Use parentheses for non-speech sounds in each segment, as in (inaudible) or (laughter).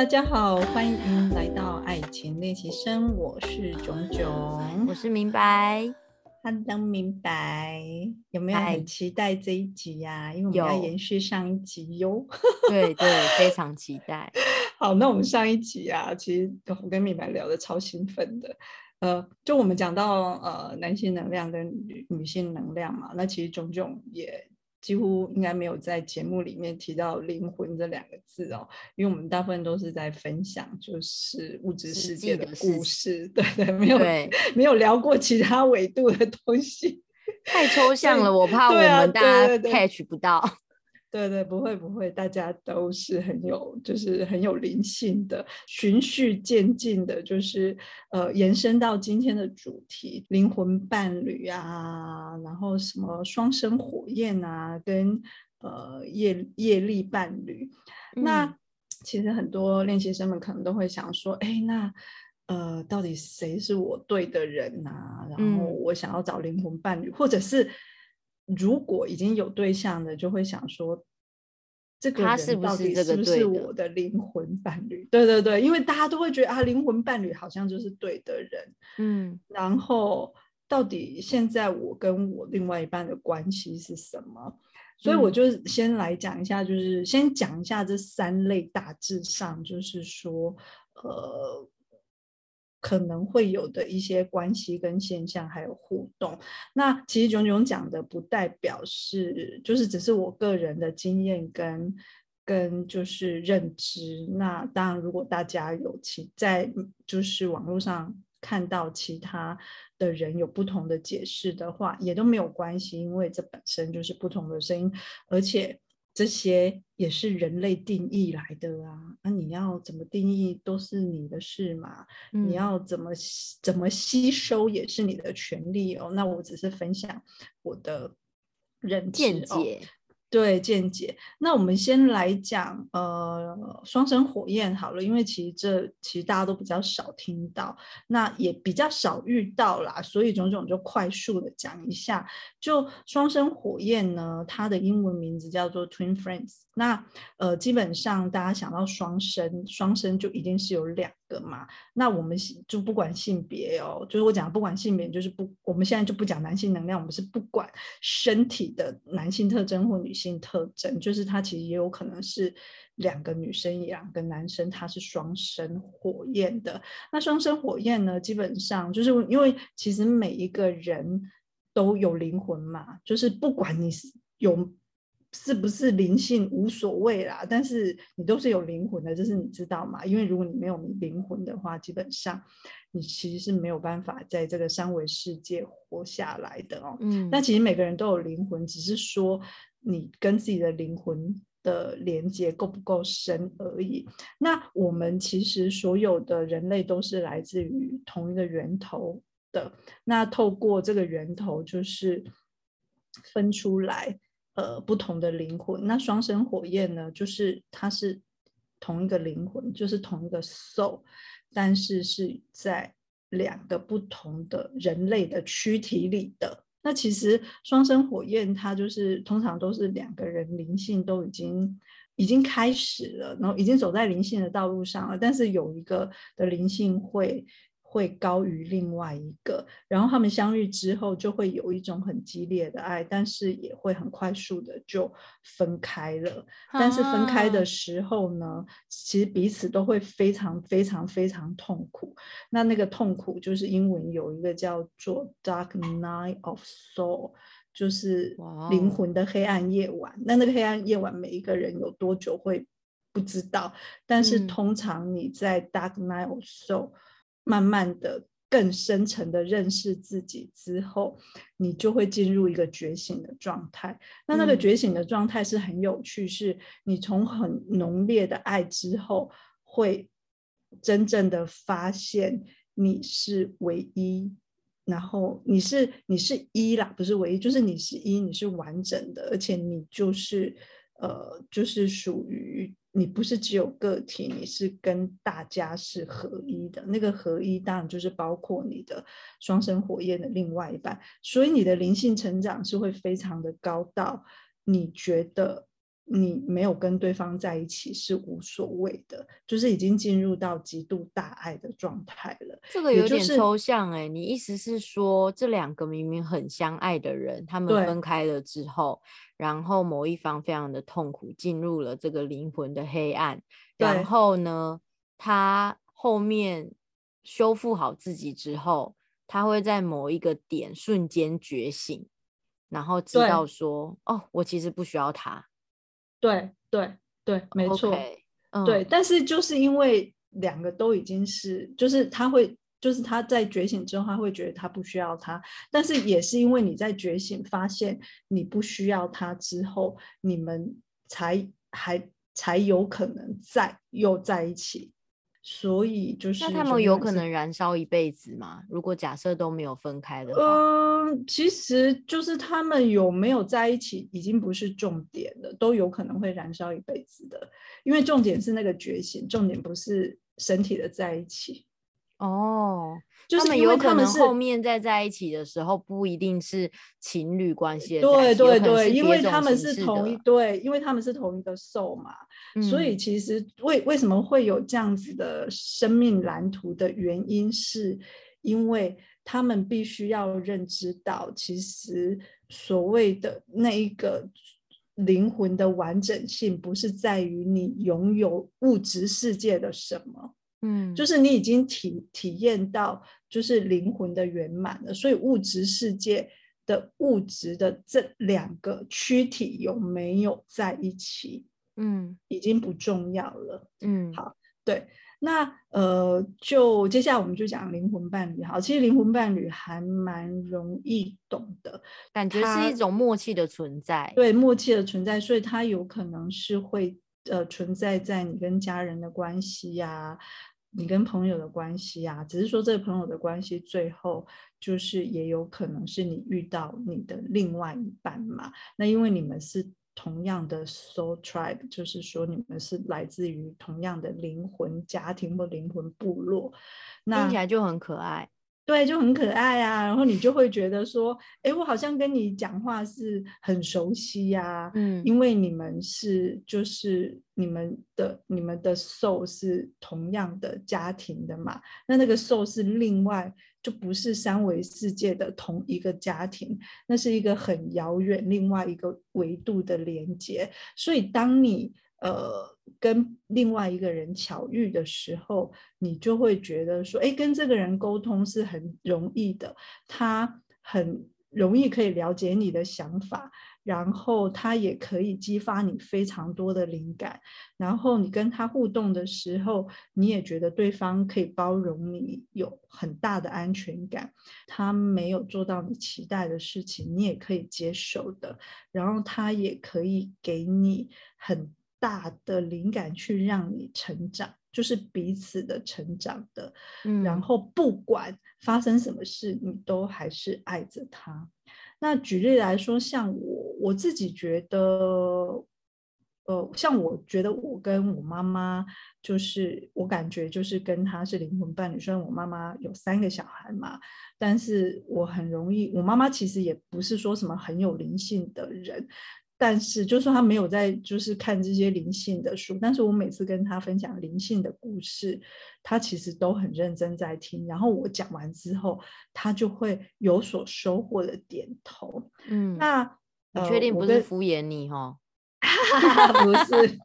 大家好，欢迎来到爱情练习生，我是炯炯，我是明白。Hello，明白，有没有很期待这一集呀？因为我们要延续上一集哟。(laughs) 对对，非常期待。(laughs) 好，那我们上一集啊，其实我跟明白聊的超兴奋的。呃，就我们讲到呃男性能量跟女女性能量嘛，那其实炯炯也。几乎应该没有在节目里面提到灵魂这两个字哦，因为我们大部分都是在分享就是物质世界的故事，对对，没有没有聊过其他维度的东西，太抽象了，(laughs) 我怕我们大家 catch 不到。对对，不会不会，大家都是很有，就是很有灵性的，循序渐进的，就是呃，延伸到今天的主题——灵魂伴侣啊，然后什么双生火焰啊，跟呃业业力伴侣。那 (tsk) 其实很多练习生们可能都会想说，哎，那呃，到底谁是我对的人啊？然后我想要找灵魂伴侣，或者是。如果已经有对象的，就会想说，这个人到底是不是我的灵魂伴侣？(laughs) 对对对，因为大家都会觉得啊，灵魂伴侣好像就是对的人。嗯，然后到底现在我跟我另外一半的关系是什么？所以我就先来讲一下，就是先讲一下这三类，大致上就是说，呃。可能会有的一些关系跟现象，还有互动。那其实炯炯讲的不代表是，就是只是我个人的经验跟跟就是认知。那当然，如果大家有其在就是网络上看到其他的人有不同的解释的话，也都没有关系，因为这本身就是不同的声音，而且。这些也是人类定义来的啊，那你要怎么定义都是你的事嘛，你要怎么怎么吸收也是你的权利哦。那我只是分享我的人见解。对见解，那我们先来讲呃双生火焰好了，因为其实这其实大家都比较少听到，那也比较少遇到啦，所以种种就快速的讲一下。就双生火焰呢，它的英文名字叫做 Twin Flames。那呃基本上大家想到双生，双生就一定是有两个嘛。那我们就不管性别哦，就是我讲不管性别，就是不我们现在就不讲男性能量，我们是不管身体的男性特征或女性。特征就是它其实也有可能是两个女生，两个男生，它是双生火焰的。那双生火焰呢，基本上就是因为其实每一个人都有灵魂嘛，就是不管你是有是不是灵性无所谓啦，但是你都是有灵魂的，这是你知道嘛？因为如果你没有灵魂的话，基本上你其实是没有办法在这个三维世界活下来的哦。嗯，那其实每个人都有灵魂，只是说。你跟自己的灵魂的连接够不够深而已。那我们其实所有的人类都是来自于同一个源头的。那透过这个源头，就是分出来呃不同的灵魂。那双生火焰呢，就是它是同一个灵魂，就是同一个 soul，但是是在两个不同的人类的躯体里的。那其实双生火焰，它就是通常都是两个人灵性都已经已经开始了，然后已经走在灵性的道路上了，但是有一个的灵性会。会高于另外一个，然后他们相遇之后就会有一种很激烈的爱，但是也会很快速的就分开了。但是分开的时候呢，其实彼此都会非常非常非常痛苦。那那个痛苦就是英文有一个叫做 Dark Night of Soul，就是灵魂的黑暗夜晚。那那个黑暗夜晚，每一个人有多久会不知道，但是通常你在 Dark Night of Soul。慢慢的、更深层的认识自己之后，你就会进入一个觉醒的状态。那那个觉醒的状态是很有趣，是你从很浓烈的爱之后，会真正的发现你是唯一，然后你是你是一啦，不是唯一，就是你是一，你是完整的，而且你就是呃，就是属于。你不是只有个体，你是跟大家是合一的。那个合一当然就是包括你的双生火焰的另外一半，所以你的灵性成长是会非常的高，到你觉得你没有跟对方在一起是无所谓的，就是已经进入到极度大爱的状态了。这个有点抽象哎，你意思是说，这两个明明很相爱的人，他们分开了之后，然后某一方非常的痛苦，进入了这个灵魂的黑暗，然后呢，他后面修复好自己之后，他会在某一个点瞬间觉醒，然后知道说，哦，我其实不需要他。对对对，没错，对，但是就是因为两个都已经是，就是他会，就是他在觉醒之后，他会觉得他不需要他，但是也是因为你在觉醒发现你不需要他之后，你们才还才有可能再又在一起。所以就是，那他们有可能燃烧一辈子吗？如果假设都没有分开的话，嗯，其实就是他们有没有在一起已经不是重点了，都有可能会燃烧一辈子的，因为重点是那个觉醒，重点不是身体的在一起。哦，就是有可能后面再在一起的时候，不一定是情侣关系。对对对，因为他们是同一对，因为他们是同一个兽嘛，所以其实为为什么会有这样子的生命蓝图的原因，是因为他们必须要认知到，其实所谓的那一个灵魂的完整性，不是在于你拥有物质世界的什么。嗯，就是你已经体体验到，就是灵魂的圆满了，所以物质世界的物质的这两个躯体有没有在一起，嗯，已经不重要了。嗯，好，对，那呃，就接下来我们就讲灵魂伴侣。好，其实灵魂伴侣还蛮容易懂的，感觉是一种默契的存在。对，默契的存在，所以它有可能是会呃存在在你跟家人的关系呀。你跟朋友的关系啊，只是说这个朋友的关系最后就是也有可能是你遇到你的另外一半嘛。那因为你们是同样的 soul tribe，就是说你们是来自于同样的灵魂家庭或灵魂部落，那听起来就很可爱。对，就很可爱啊，然后你就会觉得说，哎，我好像跟你讲话是很熟悉呀，嗯，因为你们是就是你们的你们的 soul 是同样的家庭的嘛，那那个 soul 是另外就不是三维世界的同一个家庭，那是一个很遥远另外一个维度的连接，所以当你。呃，跟另外一个人巧遇的时候，你就会觉得说，哎，跟这个人沟通是很容易的，他很容易可以了解你的想法，然后他也可以激发你非常多的灵感，然后你跟他互动的时候，你也觉得对方可以包容你，有很大的安全感，他没有做到你期待的事情，你也可以接受的，然后他也可以给你很。大的灵感去让你成长，就是彼此的成长的。嗯，然后不管发生什么事，你都还是爱着他。那举例来说，像我我自己觉得，呃，像我觉得我跟我妈妈，就是我感觉就是跟她是灵魂伴侣。虽然我妈妈有三个小孩嘛，但是我很容易，我妈妈其实也不是说什么很有灵性的人。但是，就算他没有在，就是看这些灵性的书，但是我每次跟他分享灵性的故事，他其实都很认真在听。然后我讲完之后，他就会有所收获的点头。嗯，那你确定不是敷衍你哈？(laughs) 不是。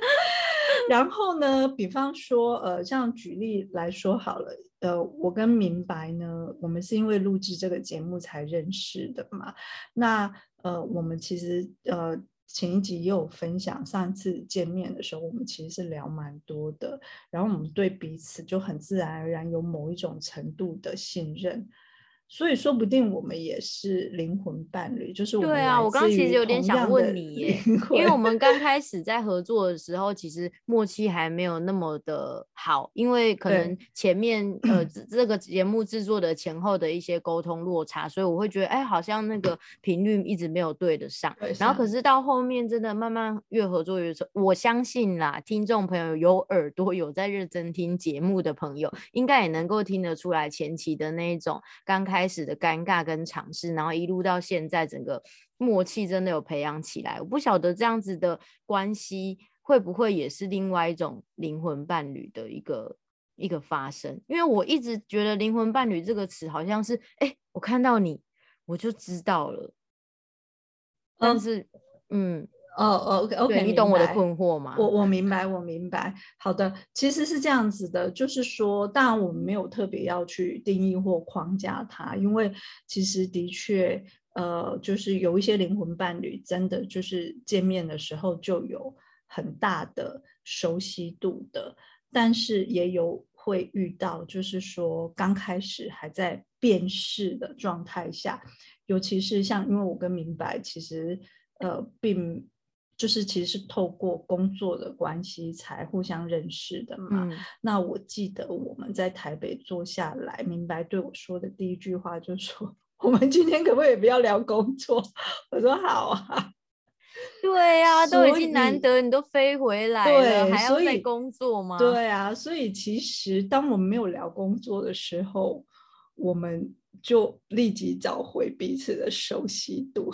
(laughs) 然后呢，比方说，呃，像举例来说好了，呃，我跟明白呢，我们是因为录制这个节目才认识的嘛。那呃，我们其实呃前一集也有分享，上次见面的时候，我们其实是聊蛮多的，然后我们对彼此就很自然而然有某一种程度的信任。所以说不定我们也是灵魂伴侣，就是对啊。我刚其实有点想问你耶，因为我们刚开始在合作的时候，其实默契还没有那么的好，因为可能前面呃 (clears throat) 这个节目制作的前后的一些沟通落差，所以我会觉得哎，好像那个频率一直没有对得上。然后可是到后面真的慢慢越合作越熟，我相信啦，听众朋友有耳朵有在认真听节目的朋友，应该也能够听得出来前期的那一种刚开。开始的尴尬跟尝试，然后一路到现在，整个默契真的有培养起来。我不晓得这样子的关系会不会也是另外一种灵魂伴侣的一个一个发生？因为我一直觉得灵魂伴侣这个词好像是，哎，我看到你我就知道了，但是，嗯。哦哦，OK，OK，你懂我的困惑吗？我我明白，我明白。好的，其实是这样子的，就是说，当然我们没有特别要去定义或框架它，因为其实的确，呃，就是有一些灵魂伴侣，真的就是见面的时候就有很大的熟悉度的，但是也有会遇到，就是说刚开始还在辨识的状态下，尤其是像，因为我跟明白其实呃并。就是其实是透过工作的关系才互相认识的嘛。那我记得我们在台北坐下来，明白对我说的第一句话就是说：“ (laughs) 我们今天可不可以不要聊工作？” (laughs) 我说：“好啊。(laughs) ”对呀，都已经难得你都飞回来了，还要再工作吗？对啊，所以其实当我们没有聊工作的时候，我们。就立即找回彼此的熟悉度，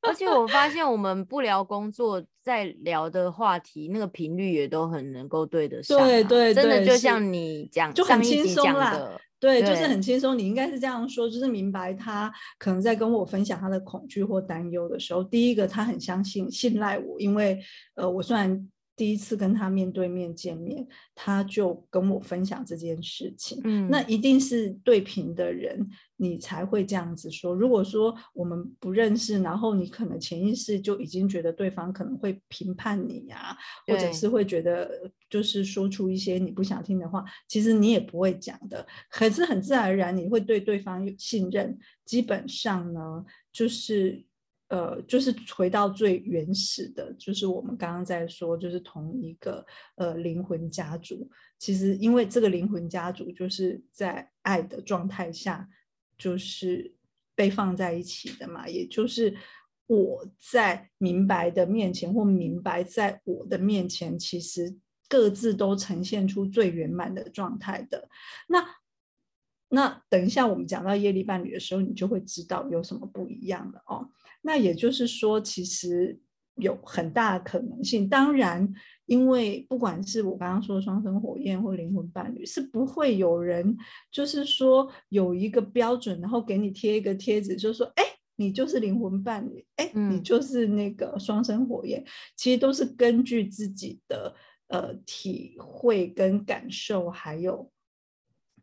而且我发现我们不聊工作，在聊的话题那个频率也都很能够对得上。对对，真的就像你讲，就很轻松啦。对，就是很轻松。你应该是这样说，就是明白他可能在跟我分享他的恐惧或担忧的时候，第一个他很相信、信赖我，因为呃，我虽然。第一次跟他面对面见面，他就跟我分享这件事情。嗯，那一定是对平的人，你才会这样子说。如果说我们不认识，然后你可能潜意识就已经觉得对方可能会评判你呀，或者是会觉得就是说出一些你不想听的话，其实你也不会讲的。可是很自然而然，你会对对方有信任。基本上呢，就是。呃，就是回到最原始的，就是我们刚刚在说，就是同一个呃灵魂家族。其实，因为这个灵魂家族就是在爱的状态下，就是被放在一起的嘛。也就是我在明白的面前，或明白在我的面前，其实各自都呈现出最圆满的状态的。那那等一下我们讲到业力伴侣的时候，你就会知道有什么不一样了哦。那也就是说，其实有很大的可能性。当然，因为不管是我刚刚说的双生火焰或灵魂伴侣，是不会有人就是说有一个标准，然后给你贴一个贴纸，就说：“哎，你就是灵魂伴侣，哎，你就是那个双生火焰。”其实都是根据自己的呃体会跟感受，还有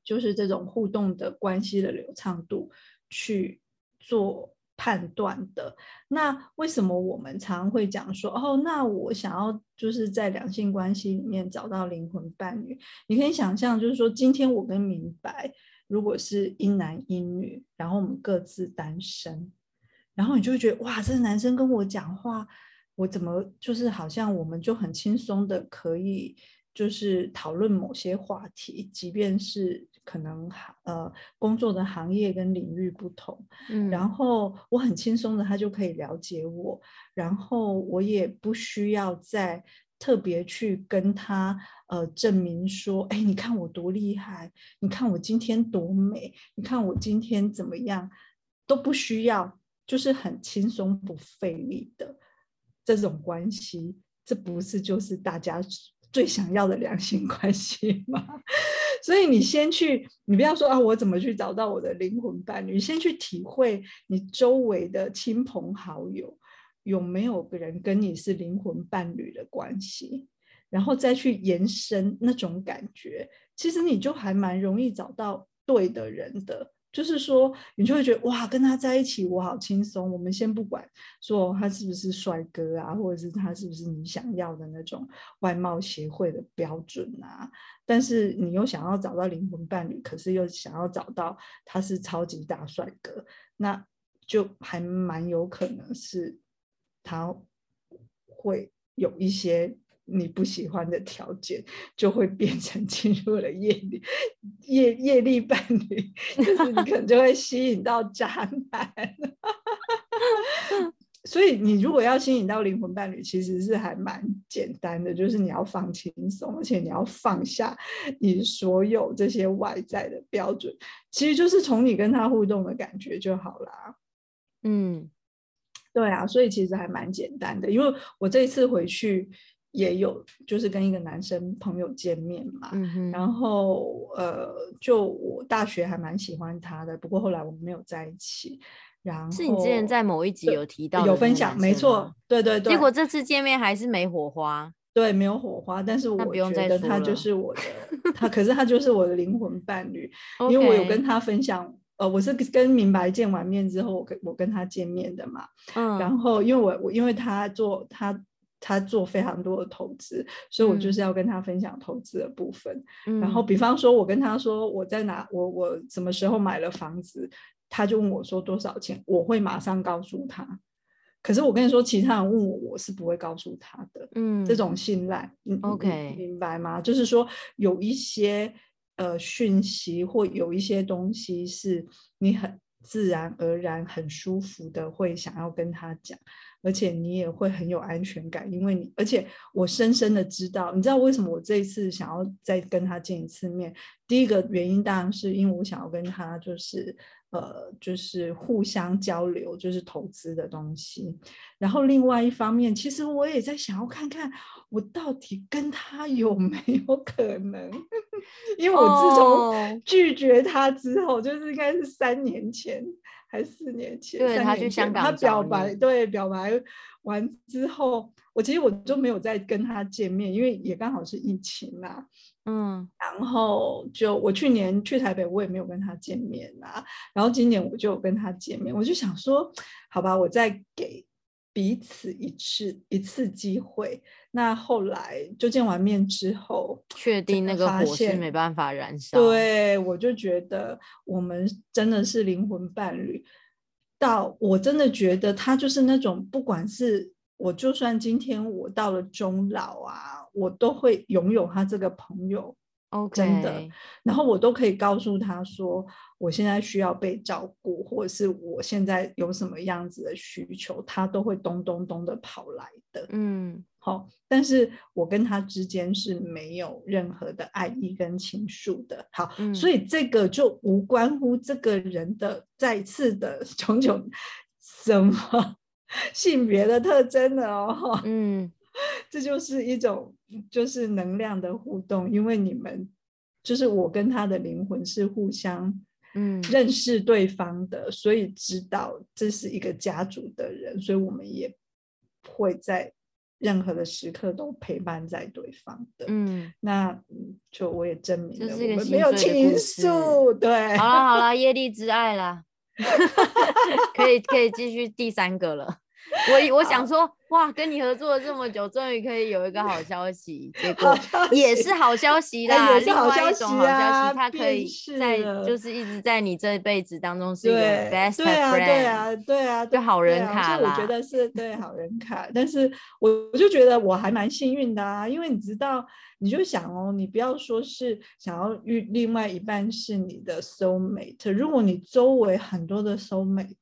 就是这种互动的关系的流畅度去做。判断的那为什么我们常会讲说哦，那我想要就是在两性关系里面找到灵魂伴侣。你可以想象，就是说今天我跟明白，如果是一男一女，然后我们各自单身，然后你就会觉得哇，这个男生跟我讲话，我怎么就是好像我们就很轻松的可以就是讨论某些话题，即便是。可能呃工作的行业跟领域不同，嗯，然后我很轻松的他就可以了解我，然后我也不需要再特别去跟他呃证明说，哎，你看我多厉害，你看我今天多美，你看我今天怎么样，都不需要，就是很轻松不费力的。这种关系，这不是就是大家最想要的两性关系吗？所以你先去，你不要说啊，我怎么去找到我的灵魂伴侣？你先去体会你周围的亲朋好友有没有人跟你是灵魂伴侣的关系，然后再去延伸那种感觉，其实你就还蛮容易找到对的人的。就是说，你就会觉得哇，跟他在一起我好轻松。我们先不管说他是不是帅哥啊，或者是他是不是你想要的那种外貌协会的标准啊，但是你又想要找到灵魂伴侣，可是又想要找到他是超级大帅哥，那就还蛮有可能是他会有一些。你不喜欢的条件，就会变成进入了业力业业力伴侣，就是你可能就会吸引到渣男。(laughs) 所以你如果要吸引到灵魂伴侣，其实是还蛮简单的，就是你要放轻松，而且你要放下你所有这些外在的标准，其实就是从你跟他互动的感觉就好啦。嗯。对啊，所以其实还蛮简单的，因为我这一次回去也有就是跟一个男生朋友见面嘛，然后呃，就我大学还蛮喜欢他的，不过后来我们没有在一起。然后是你之前在某一集有提到有分享，没错，对对对。结果这次见面还是没火花，对，没有火花。但是我觉得他就是我的，(laughs) 他可是他就是我的灵魂伴侣，因为我有跟他分享。呃，我是跟明白见完面之后，我跟我跟他见面的嘛。嗯。然后，因为我我因为他做他他做非常多的投资，所以我就是要跟他分享投资的部分。嗯。然后，比方说，我跟他说我在哪，我我什么时候买了房子，他就问我说多少钱，我会马上告诉他。可是我跟你说，其他人问我，我是不会告诉他的。嗯。这种信赖，OK，明白吗？就是说有一些。呃，讯息或有一些东西是你很自然而然、很舒服的会想要跟他讲，而且你也会很有安全感，因为你，而且我深深的知道，你知道为什么我这一次想要再跟他见一次面？第一个原因当然是因为我想要跟他就是。呃，就是互相交流，就是投资的东西。然后另外一方面，其实我也在想要看看，我到底跟他有没有可能？因为我自从拒绝他之后，就是应该是三年前还是四年前，对他去香港，他表白，对表白完之后，我其实我就没有再跟他见面，因为也刚好是疫情嘛。嗯，然后就我去年去台北，我也没有跟他见面啊。然后今年我就跟他见面，我就想说，好吧，我再给彼此一次一次机会。那后来就见完面之后，确定那个火是没办法燃烧。对，我就觉得我们真的是灵魂伴侣。到我真的觉得他就是那种，不管是我，就算今天我到了终老啊。我都会拥有他这个朋友，OK，真的，然后我都可以告诉他说，我现在需要被照顾，或者是我现在有什么样子的需求，他都会咚咚咚的跑来的，嗯，好，但是我跟他之间是没有任何的爱意跟情愫的，好，所以这个就无关乎这个人的再次的种种什么性别的特征的哦，嗯。(laughs) 这就是一种，就是能量的互动，因为你们就是我跟他的灵魂是互相，嗯，认识对方的，所以知道这是一个家族的人，所以我们也会在任何的时刻都陪伴在对方的，嗯，那就我也证明了我们没有倾诉，对，好了好了，业力之爱啦，(laughs) 可以可以继续第三个了。(laughs) 我我想说，哇，跟你合作了这么久，终于可以有一个好消息，结果也是好消息啦，另外一种好消息，他可以在就是一直在你这一辈子当中是一个 best friend，对啊，对啊，对啊，就好人卡啦。我觉得是对好人卡，但是我我就觉得我还蛮幸运的啊，因为你知道，你就想哦，你不要说是想要遇另外一半是你的 soul mate，如果你周围很多的 soul mate。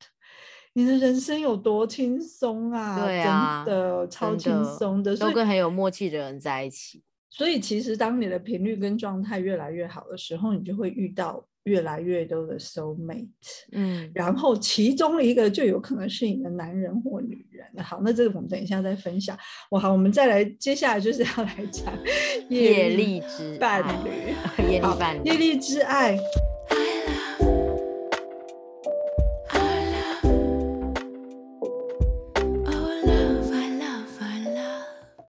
你的人生有多轻松啊！对啊，真的超轻松的，都跟很有默契的人在一起。所以其实当你的频率跟状态越来越好的时候，你就会遇到越来越多的 soul mate。嗯，然后其中一个就有可能是你的男人或女人。好，那这个我们等一下再分享。我，好，我们再来，接下来就是要来讲 (laughs) 业力之伴侣，(laughs) 业力伴侣，业力之爱。